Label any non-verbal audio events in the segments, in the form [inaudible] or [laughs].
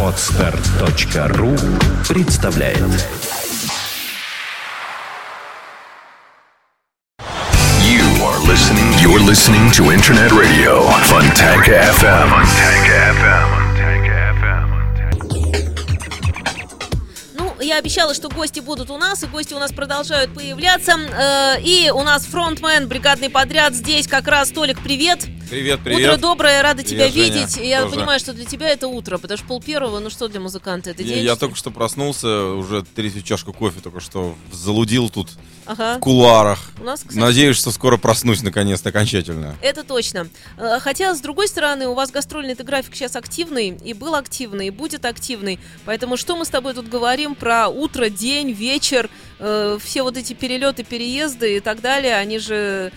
Отстар.ру представляет You are listening. You're listening to Internet Radio FM. Fontanka FM. Ну, я обещала, что гости будут у нас, и гости у нас продолжают появляться. Э, И у нас фронтмен, бригадный подряд здесь как раз. Толик, привет. Привет, привет. Утро доброе, рада тебя Привет, Женя, видеть. Я тоже. понимаю, что для тебя это утро, потому что пол первого, ну что для музыканта, это Я, день? я ли? только что проснулся, уже третью чашку кофе только что залудил тут Ага. в кулуарах. У нас, кстати, Надеюсь, что скоро проснусь наконец-то окончательно. Это точно. Э, Хотя, с другой стороны, у вас гастрольный график сейчас активный, и был активный, и будет активный. Поэтому что мы с тобой тут говорим про утро, день, вечер, э, все вот эти перелеты, переезды и так далее, они же...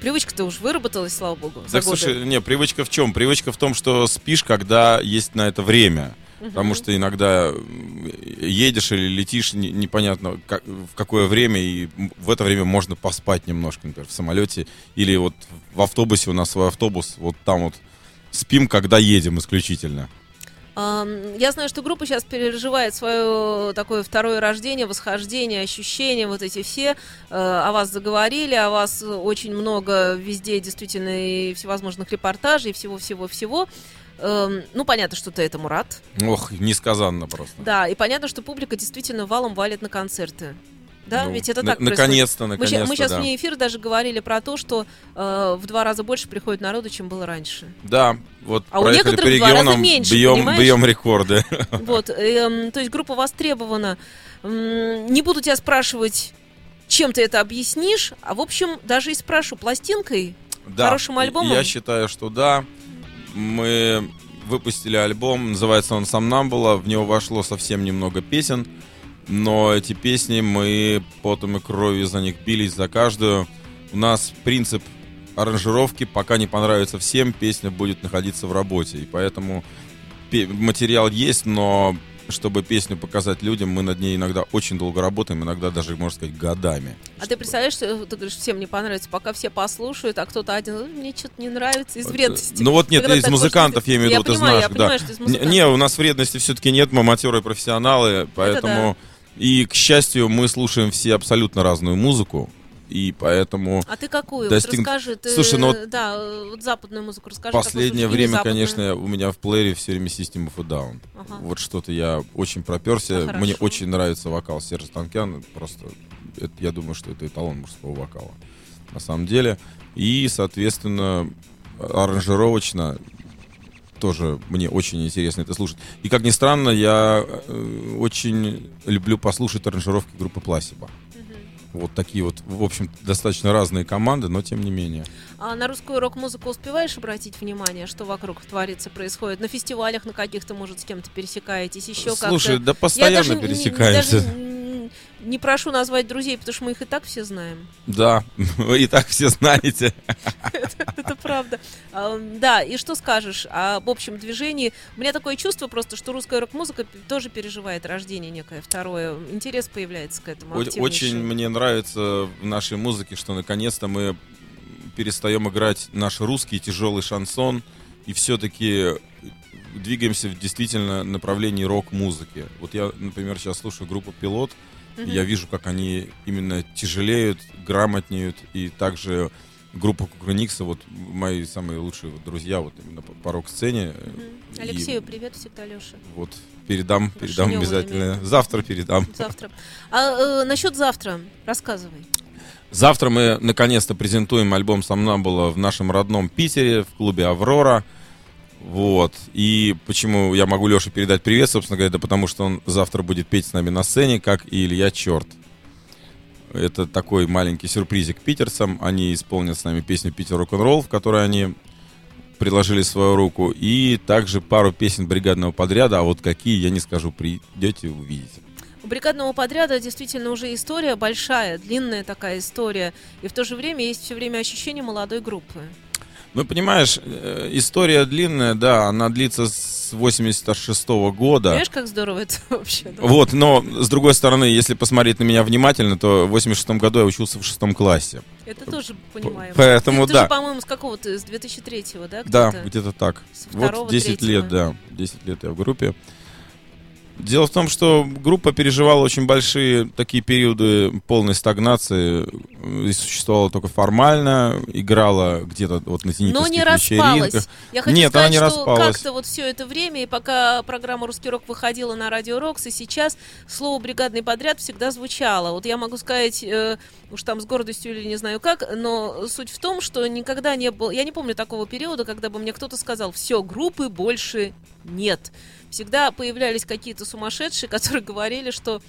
Привычка-то уж выработалась, слава богу. Так, годы. слушай, не, привычка в чем? Привычка в том, что спишь, когда есть на это время. Потому что иногда едешь или летишь, не- непонятно как- в какое время, и в это время можно поспать немножко, например, в самолете. Или вот в автобусе, у нас свой автобус, вот там вот спим, когда едем исключительно. Я знаю, что группа сейчас переживает свое такое второе рождение, восхождение, ощущения, вот эти все. Э, О вас заговорили, о вас очень много везде действительно и всевозможных репортажей, и всего-всего-всего. Эм, Ну, понятно, что ты этому рад. Ох, несказанно просто. Да, и понятно, что публика действительно валом валит на концерты. Да, Ну, ведь это так происходит. Наконец-то, Мы, наконец-то, мы сейчас да. вне эфира даже говорили про то, что э, в два раза больше приходит народу, чем было раньше. Да, вот А у некоторых по в два раза регионам, меньше, бьем, понимаешь? бьем рекорды. [laughs] Вот, эм, то есть группа востребована. Не буду тебя спрашивать, чем ты это объяснишь, а в общем даже и спрошу пластинкой. Да, Хорошим альбомом? Я считаю, что да. Мы выпустили альбом, называется он «Сомнамбула», в него вошло совсем немного песен, но эти песни мы потом и кровью за них бились, за каждую. У нас принцип аранжировки, пока не понравится всем, песня будет находиться в работе, и поэтому материал есть, но чтобы песню показать людям, мы над ней иногда очень долго работаем, иногда даже, можно сказать, годами. А ты Чтобы- представляешь, что ты говоришь, всем не понравится, пока все послушают, а кто-то один, «Ну, мне что-то не нравится из вредности. Ну вот нет, Когда из музыкантов, я имею в виду, ты понимаю, знаешь, я да. понимаю, что из музыкантов. не, у нас вредности все-таки нет, мы матерые профессионалы, поэтому... И, к счастью, мы слушаем все абсолютно разную музыку, и поэтому А ты какую? достиг- Вот расскажи. Ты, Слушай, ну вот Да, вот западную музыку расскажи. последнее время, конечно, у меня в плеере все время System of a Down. Ага. Вот что-то я очень проперся. А, Мне хорошо. очень нравится вокал Сержа Танкяна. Просто это- я думаю, что это эталон мужского вокала. На самом деле. И, соответственно, аранжировочно тоже мне очень интересно это слушать. И, как ни странно, я э, очень люблю послушать аранжировки группы Пласиба. Вот такие вот, в общем, достаточно разные команды, но тем не менее. А на русскую рок-музыку успеваешь обратить внимание, что вокруг творится, происходит? На фестивалях на каких-то, может, с кем-то пересекаетесь, еще как-то? Слушай, да Я постоянно даже не- не- пересекаемся. даже не- прошу назвать друзей, потому что мы их и так все знаем. Да, [laughs] вы и так все знаете. Это правда. А, Да, и что скажешь об общем движении? У меня такое чувство просто, что русская рок-музыка тоже переживает рождение некое второе. Интерес появляется к этому. Очень мне нравится в нашей музыке, что наконец-то мы перестаем играть наш русский тяжелый шансон и все-таки двигаемся в действительно направлении рок-музыки. Вот я, например, сейчас слушаю группу «Пилот», Мгм. я вижу, как они именно тяжелеют, грамотнеют, и также группа Кукрыникса, вот мои самые лучшие вот друзья, вот именно по, рок-сцене. э, Мгм. и Алексею привет всегда, Леша. Вот передам, передам Вишнёвую обязательно. виду. Завтра передам. Завтра. А э, насчет завтра, рассказывай. Завтра мы наконец-то презентуем альбом «Сомнамбула» в нашем родном Питере, в клубе «Аврора». Вот. И почему я могу Леше передать привет, собственно говоря, да потому что он завтра будет петь с нами на сцене, как и Илья Черт. Это такой маленький сюрпризик питерцам. Они исполнят с нами песню «Питер рок-н-ролл», в которой они приложили свою руку. И также пару песен бригадного подряда, а вот какие, я не скажу, придете, увидите. У бригадного подряда действительно уже история большая, длинная такая история. И в то же время есть все время ощущение молодой группы. Ну, понимаешь, э, история длинная, да, она длится с с 86 года. Понимаешь, как здорово это [laughs] вообще? да? Вот, но с другой стороны, если посмотреть на меня внимательно, то в 86 году я учился в шестом классе. Это тоже понимаем. поэтому ты, да. Ты же, по-моему, с какого ты? С 2003-го, да? Да, где-то? так. С Вот второго, 10 третьего. лет, да. 10 лет я в группе. Дело в том, что группа переживала очень большие такие периоды полной стагнации. И существовала только формально, играла где-то вот на Но тенитовских не распалась. Я хочу Нет, сказать, она не что распалась. как-то вот все это время, и пока программа «Русский рок» выходила на Радио Рокс, и сейчас слово «бригадный подряд» всегда звучало. Вот я могу сказать, э, уж там с гордостью или не знаю как, но суть в том, что никогда не было... Я не помню такого периода, когда бы мне кто-то сказал, все, группы больше нет. Всегда появлялись какие-то сумасшедшие, которые говорили, что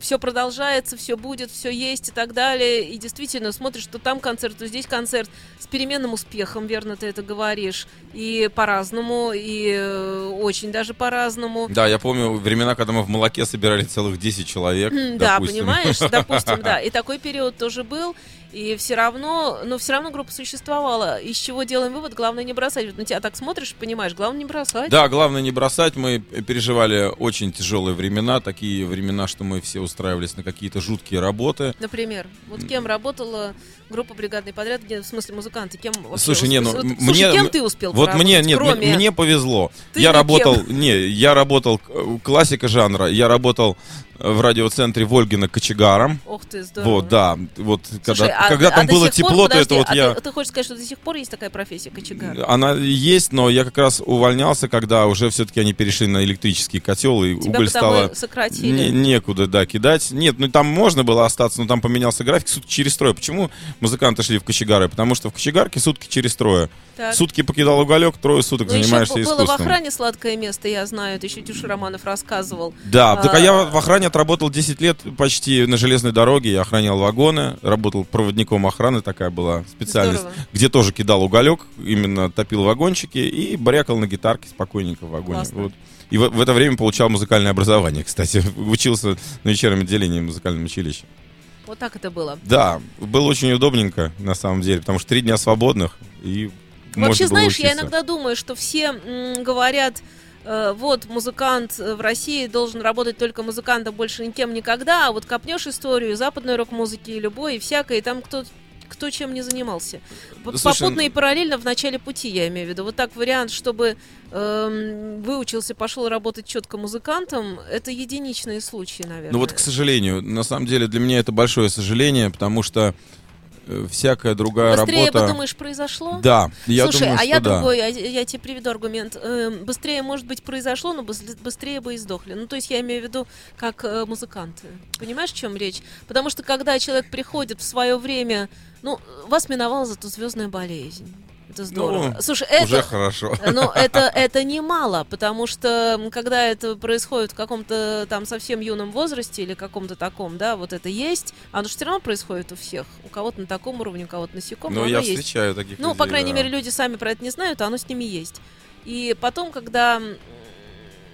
все продолжается, все будет, все есть и так далее. И действительно смотришь, что там концерт, то здесь концерт с переменным успехом, верно ты это говоришь. И по-разному, и э, очень даже по-разному. Да, я помню времена, когда мы в молоке собирали целых 10 человек. Да, допустим. понимаешь, [laughs] допустим, да. И такой период тоже был. И все равно, но все равно группа существовала. Из чего делаем вывод, главное не бросать. Вот на тебя так смотришь, понимаешь, главное не бросать. Да, главное не бросать. Мы переживали очень тяжелые времена, такие времена, что мы все устраивались на какие-то жуткие работы. Например, вот кем работала группа бригадный подряд, где, в смысле музыканты, кем вообще Слушай, не, ну вот, слушай, мне кем ты успел Вот мне нет, кроме... мне повезло. Ты я работал, не, я работал э, классика жанра. Я работал в радиоцентре Вольгина кочегаром. Ох ты, здорово. Вот, да, вот Слушай, когда, а- когда а там было пор, тепло, то это подожди, вот а я. Ты, ты хочешь сказать, что до сих пор есть такая профессия кочегар? Она есть, но я как раз увольнялся, когда уже все-таки они перешли на электрический котел, и Тебя уголь стало сократили. не- некуда, да, кидать. Нет, ну там можно было остаться, но там поменялся график сутки через трое. Почему музыканты шли в кочегары? Потому что в кочегарке сутки через трое. Так. Сутки покидал уголек, трое суток Ну, еще занимаешься б- было в искусством. охране сладкое место, я знаю, это еще Тюша Романов рассказывал. Да, так а А, я в охране отработал 10 лет почти на железной дороге, я охранял вагоны, работал проводником охраны, такая была специальность, Здорово. где тоже кидал уголек, именно топил вагончики и брякал на гитарке спокойненько в вагоне. Классно. Вот. И в, в это время получал музыкальное образование, [laughs] кстати, учился на вечернем отделении в музыкальном училище. Вот так это было. Да, было очень удобненько, на самом деле, потому что три дня свободных, и Вообще, знаешь, я учиться. иногда думаю, что все м, говорят, вот музыкант э, в России должен работать только музыкантом, больше никем никогда, а вот копнешь историю западной рок-музыки и любой, и всякой, и там кто кто чем не занимался. Слушай, Попутно и параллельно в начале пути, я имею в виду. Вот так вариант, чтобы эм, выучился, пошел работать четко музыкантом, это единичные случаи, наверное. Ну вот, к сожалению, на самом деле для меня это большое сожаление, потому что э, всякая другая Быстрее работа... бы, думаешь, произошло? Да, я Слушай, думаю, а я да. другой, я, я тебе приведу аргумент. Эм, быстрее, может быть, произошло, но быс- быстрее бы и сдохли. Ну, то есть я имею в виду как э, музыканты. Понимаешь, о чем речь? Потому что когда человек приходит в свое время, ну, вас миновала зато звездная болезнь. Это здорово. Ну, Слушай, это, Уже хорошо. [laughs] но это, это немало, потому что когда это происходит в каком-то там совсем юном возрасте или каком-то таком, да, вот это есть, оно же все равно происходит у всех. У кого-то на таком уровне, у кого-то на сяком, но Ну, я есть. встречаю таких Ну, людей, по крайней да. мере, люди сами про это не знают, а оно с ними есть. И потом, когда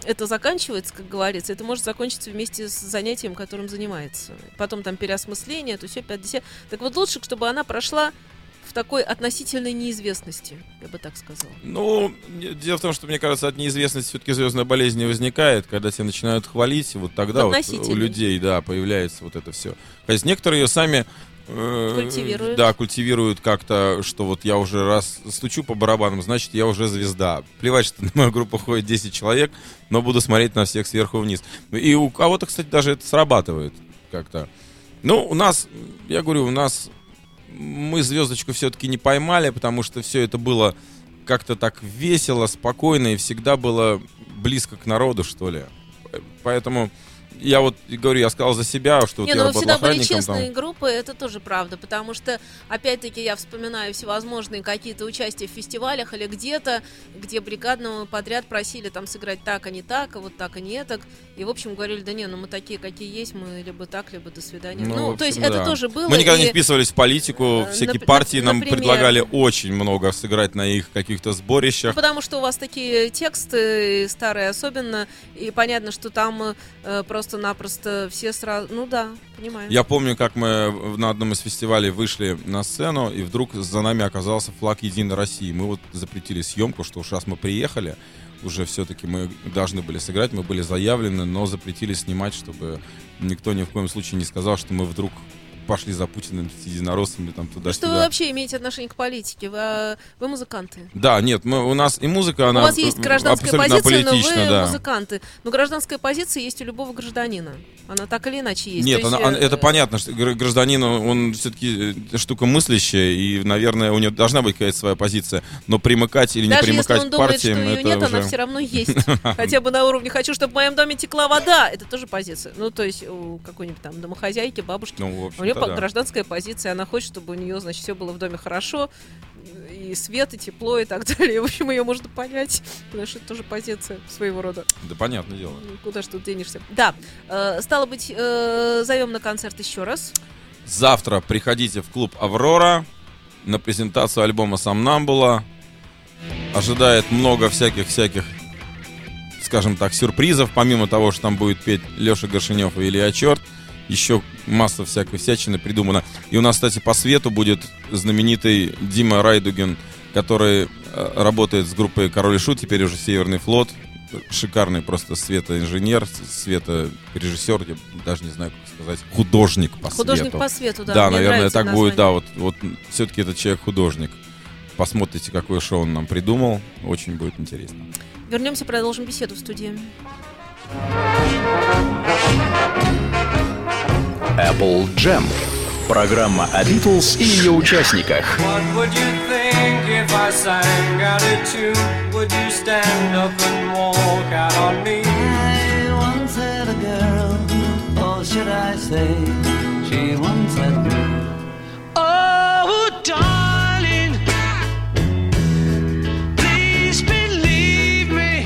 это заканчивается, как говорится, это может закончиться вместе с занятием, которым занимается. Потом там переосмысление, то все 50. Так вот лучше, чтобы она прошла такой относительной неизвестности, я бы так сказала. Ну, дело в том, что, мне кажется, от неизвестности все-таки звездная болезнь не возникает, когда тебя начинают хвалить, вот тогда вот у людей, да, появляется вот это все. То есть некоторые ее сами... э, Культивируют. Да, культивируют как-то, что вот я уже раз стучу по барабанам, значит, я уже звезда. Плевать, что на мою группу ходит 10 человек, но буду смотреть на всех сверху вниз. И у кого-то, кстати, даже это срабатывает как-то. Ну, у нас, я говорю, у нас мы звездочку все-таки не поймали, потому что все это было как-то так весело, спокойно и всегда было близко к народу, что ли. Поэтому я вот говорю, я сказал за себя, что вот Не, я ну работал всегда были честные там. группы, это тоже правда, потому что, опять-таки, я вспоминаю всевозможные какие-то участия в фестивалях или где-то, где бригадного подряд просили там сыграть так, а не так, а вот так, а не так, и, в общем, говорили, да не, ну мы такие, какие есть, мы либо так, либо до свидания. Ну, в то есть общем, это да. тоже было. Мы никогда и- не вписывались в политику, э, всякие нап- партии нам например. предлагали очень много сыграть на их каких-то Ну, сборищах. Потому что у вас такие тексты, старые особенно, и понятно, что там э, просто просто-напросто все сразу... Ну да, понимаю. Я помню, как мы на одном из фестивалей вышли на сцену, и вдруг за нами оказался флаг Единой России. Мы вот запретили съемку, что раз мы приехали, уже все-таки мы должны были сыграть, мы были заявлены, но запретили снимать, чтобы никто ни в коем случае не сказал, что мы вдруг пошли за Путиным с единороссами там туда-сюда. Что вы вообще имеете отношение к политике? Вы, а, вы музыканты. Да, нет, мы, у нас и музыка, она у вас есть гражданская позиция, но вы да. музыканты. Но гражданская позиция есть у любого гражданина. Она так или иначе есть. Нет, есть, она- э, это понятно, что гр- гражданин, он все-таки штука мыслящая, и, наверное, у него должна быть какая-то своя позиция. Но примыкать или не Даже если примыкать он к думает, партиям, что ее это нет, уже... она все равно есть. [laughs] Хотя бы на уровне «хочу, чтобы в моем доме текла вода». Это тоже позиция. Ну, то есть у какой-нибудь там домохозяйки, бабушки. Ну, в У общем-то, да. гражданская позиция, она хочет, чтобы у нее, значит, все было в доме хорошо, и свет, и тепло, и так [laughs] далее. В общем, ее можно понять, потому что это тоже позиция своего рода. Да, понятное дело. Ну, Куда ж тут денешься? Да, э, стало быть, э, зовем на концерт еще раз. Завтра приходите в клуб «Аврора» на презентацию альбома «Сомнамбула». Ожидает много всяких-всяких, скажем так, сюрпризов. Помимо того, что там будет петь Леша Горшинев и Илья Черт, еще масса всякой всячины придумана. И у нас, кстати, по свету будет знаменитый Дима Райдугин, который э, работает с группой «Король и Шут», теперь уже «Северный флот». Шикарный просто светоинженер, светорежиссер, я даже не знаю, как сказать, художник по Художник свету. по свету, да. Да, наверное, так будет, название. да, вот, вот все-таки этот человек художник. Посмотрите, какое шоу он нам придумал, очень будет интересно. Вернемся, продолжим беседу в студии. Apple Jam. Программа о Битлз и ее участниках. Oh, darling.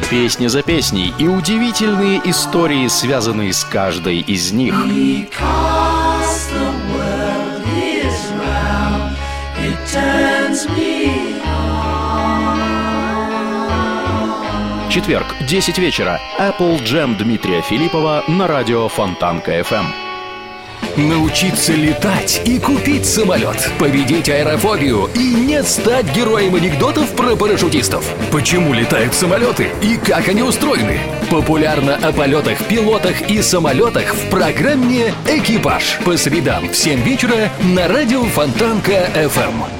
Песни за песней и удивительные истории, связанные с каждой из них. Because Четверг, 10 вечера. Apple Jam Дмитрия Филиппова на радио Фонтанка FM. Научиться летать и купить самолет. Победить аэрофобию и не стать героем анекдотов про парашютистов. Почему летают самолеты и как они устроены? Популярно о полетах, пилотах и самолетах в программе «Экипаж» по средам в 7 вечера на радио Фонтанка FM.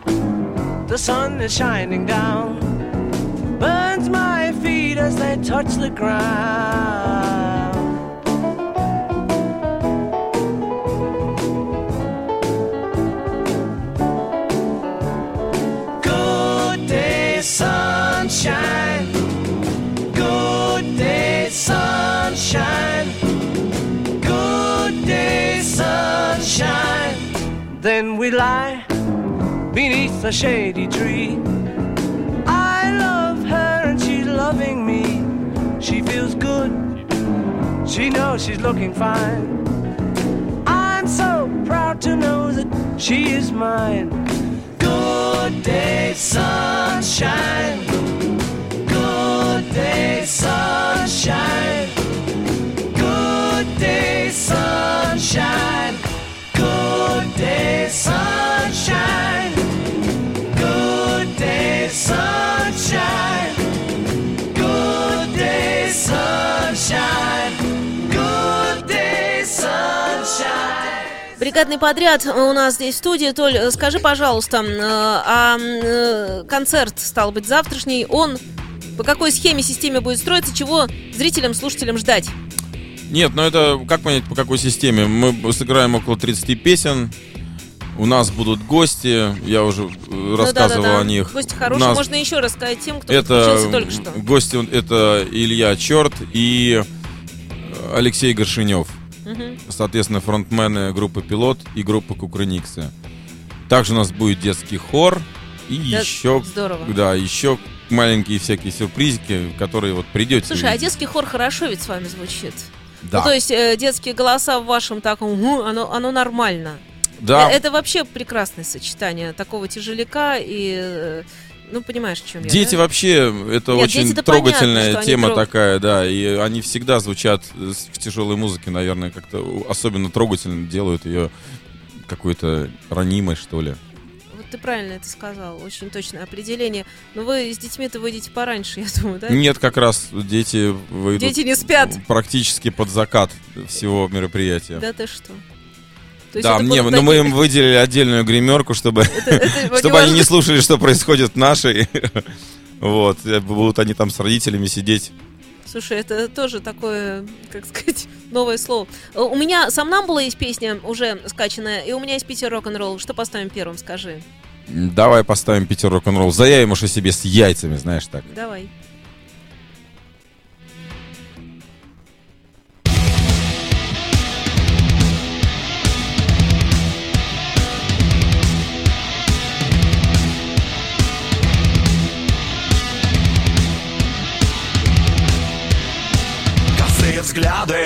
the sun is shining down, burns my feet as they touch the ground. Good day, sunshine. Good day, sunshine. Good day, sunshine. Then we lie beneath a shady tree. I love her and she's loving me. She feels good. She knows she's looking fine. I'm so proud to know that she is mine. Good day, sunshine. Good day, sunshine. Good day, sunshine. Good day, sunshine. Бригадный подряд у нас здесь в студии. Толь, скажи, пожалуйста, э, а э, концерт, стал быть, завтрашний, он по какой схеме, системе будет строиться, чего зрителям, слушателям ждать? Нет, ну это как понять, по какой системе? Мы сыграем около 30 песен. У нас будут гости, я уже э, Ну рассказывал да-да-да. о них. Гости У хорошие, нас можно еще рассказать тем, кто это только что. гости, это Илья Черт и Алексей Горшинев. Соответственно, фронтмены группы Пилот и группы Кукрыниксы. Также у нас будет детский хор и Да, еще, здорово. да, еще маленькие всякие сюрпризики, которые вот придете. Слушай, а увидите. детский хор хорошо ведь с вами звучит? Да. Ну, то есть э, детские голоса в вашем таком, оно, оно нормально. да. Э, Это вообще прекрасное сочетание такого тяжеляка и... Ну, понимаешь, о чем я, Дети да? вообще, это Нет, очень понятно, трогательная они тема трог- такая, да, и они всегда звучат э, в тяжелой музыке, наверное, как-то особенно трогательно делают ее какой-то ранимой, что ли. Вот ты правильно это сказал, очень точное определение. Но вы с детьми-то выйдете пораньше, я думаю, да? Нет, как раз дети выйдут Дети не спят. практически под закат всего мероприятия. Да ты что? Есть Да, мне, будут но мы такие- им выделили отдельную гримерку, чтобы, это- это [laughs] чтобы они не слушали, что происходит в нашей. [laughs] Вот, э, будут они там с родителями сидеть. Слушай, это тоже такое, как сказать, [laughs] новое слово. Э, У меня сомнамбула есть песня уже скачанная, и у меня есть Питер рок-н-ролл. Что поставим первым, скажи? Давай поставим Питер рок-н-ролл. Заявим уж о себе с яйцами, знаешь так. Давай. Взгляды,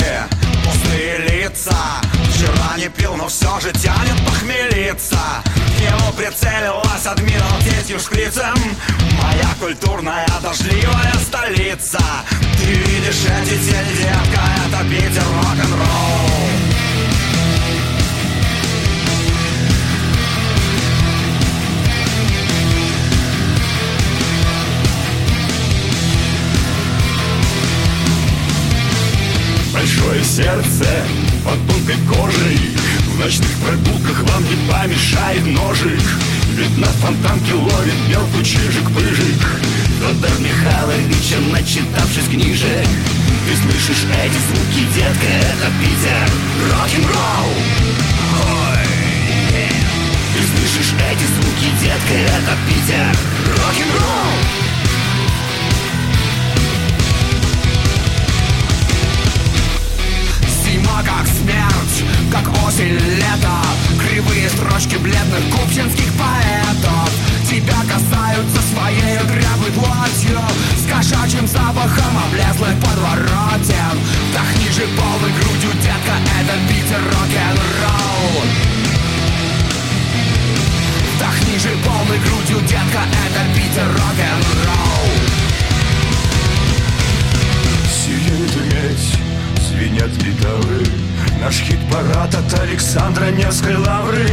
пустые лица. Вчера не пил, но все же тянет похмелиться. В него прицелилась адмиралтейским шприцем. Моя культурная дождливая столица. Ты видишь эти тени, детка, это Питер рок-н-ролл сердце под тонкой кожей. В ночных прогулках вам не помешает ножик. Ведь на фонтанке ловит мелкий чижик-пыжик Федор Михайлович, начитавшись книжек Ты слышишь эти звуки, детка, это Питер. Рок-н-ролл. Ты слышишь эти звуки, детка, это Питер. Рок-н-ролл Как смерть, как осень, лето Кривые строчки бледных купчинских поэтов. Тебя касаются своей дряблой плотью С кошачьим запахом облезлых подворотен Вдохни же полной грудью, детка, это Питер рок-н-ролл. Вдохни же полной грудью, детка, это Питер рок-н-ролл Александра Невской лавры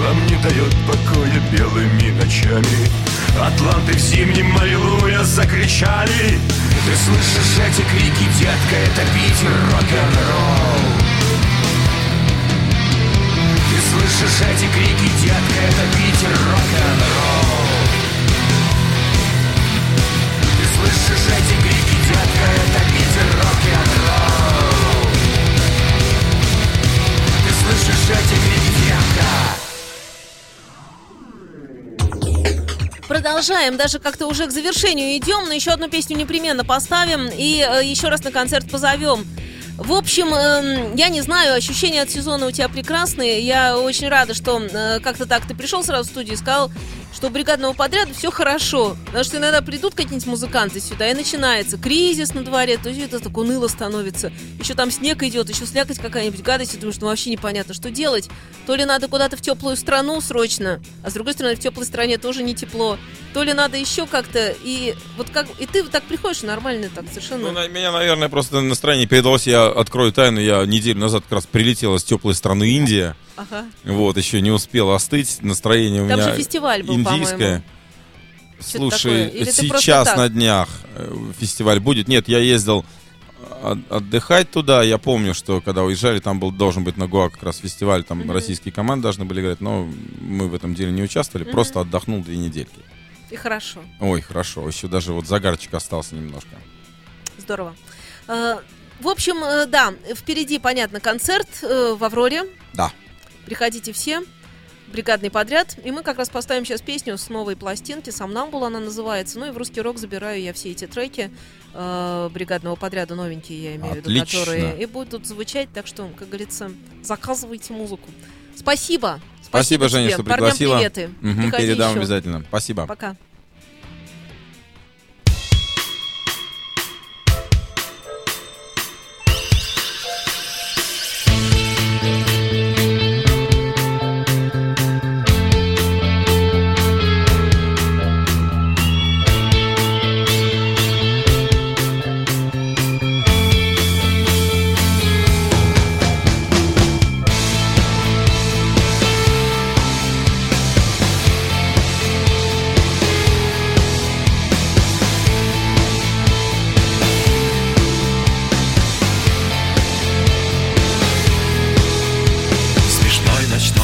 Вам не дает покоя белыми ночами. Атланты в зимнем аллилуйя закричали. Ты слышишь эти крики, детка, это Питер рок-н-ролл. Ты слышишь эти крики, детка, это Питер рок-н-ролл. Ты слышишь эти крики, детка, это Питер рок-н-ролл Продолжаем, даже как-то уже к завершению идем, но еще одну песню непременно поставим и э, еще раз на концерт позовем. В общем, эм, я не знаю, ощущения от сезона у тебя прекрасные. Я очень рада, что э, как-то так ты пришел сразу в студию и сказал, что у бригадного подряда все хорошо. Потому что иногда придут какие-нибудь музыканты сюда, и начинается кризис на дворе, то есть это так уныло становится. Еще там снег идет, еще слякоть какая-нибудь гадость, и думаешь, ну вообще непонятно, что делать. То ли надо куда-то в теплую страну срочно, а с другой стороны, в теплой стране тоже не тепло. То ли надо еще как-то, и вот как, и ты вот так приходишь нормально, так совершенно. Ну, на меня, наверное, просто настроение передалось. Я открою тайну. Я неделю назад как раз прилетел из теплой страны Индия. Ага. Вот, еще не успел остыть. Настроение у Там меня же фестиваль был, индийское. Слушай, сейчас на днях э, фестиваль будет. Нет, я ездил от- отдыхать туда. Я помню, что когда уезжали, там был должен быть на Гоа как раз фестиваль. Там российские команды должны были играть, но мы в этом деле не участвовали. Просто отдохнул две недельки. И хорошо. Ой, хорошо. Еще даже вот загарчик остался немножко. Здорово. А, В общем, э, да, впереди, понятно, концерт э, в Авроре. Да. Приходите все. Бригадный подряд. И мы как раз поставим сейчас песню с новой пластинки. Сомнамбула она называется. Ну и в русский рок забираю я все эти треки э, бригадного подряда, новенькие, я имею в виду, которые и будут звучать. Так что, как говорится, заказывайте музыку. Спасибо. Спасибо, Женя, тебе. что Парням пригласила. приветы. Мгм, Приходи передам еще. обязательно. Спасибо. Пока.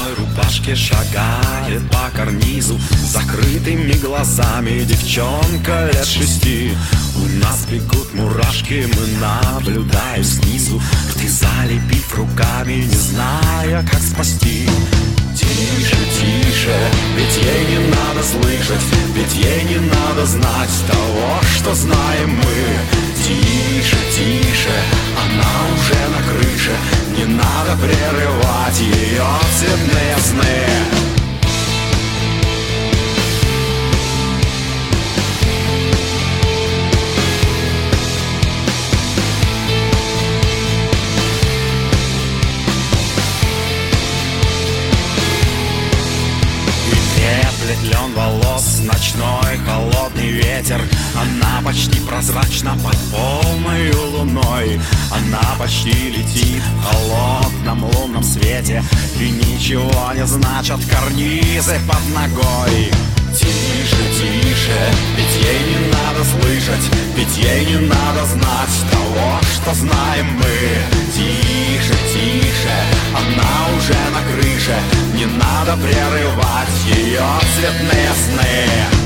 Ночной рубашке шагает по карнизу. Закрытыми глазами девчонка лет шести. У нас бегут мурашки, мы наблюдаем снизу. Рты залепив руками, не зная, как спасти Тише, тише, ведь ей не надо слышать Ведь ей не надо знать того, что знаем мы. Тише, тише, она уже на крыше Не надо прерывать ее цветные сны треплет лен волос ночной холодный ветер. Она почти прозрачна под полной луной. Она почти летит в холодном лунном свете. И ничего не значат карнизы под ногой. Тише, тише, ведь ей не надо слышать Ведь ей не надо знать того, что знаем мы. Тише, тише, она уже на крыше Не надо прерывать ее цветные сны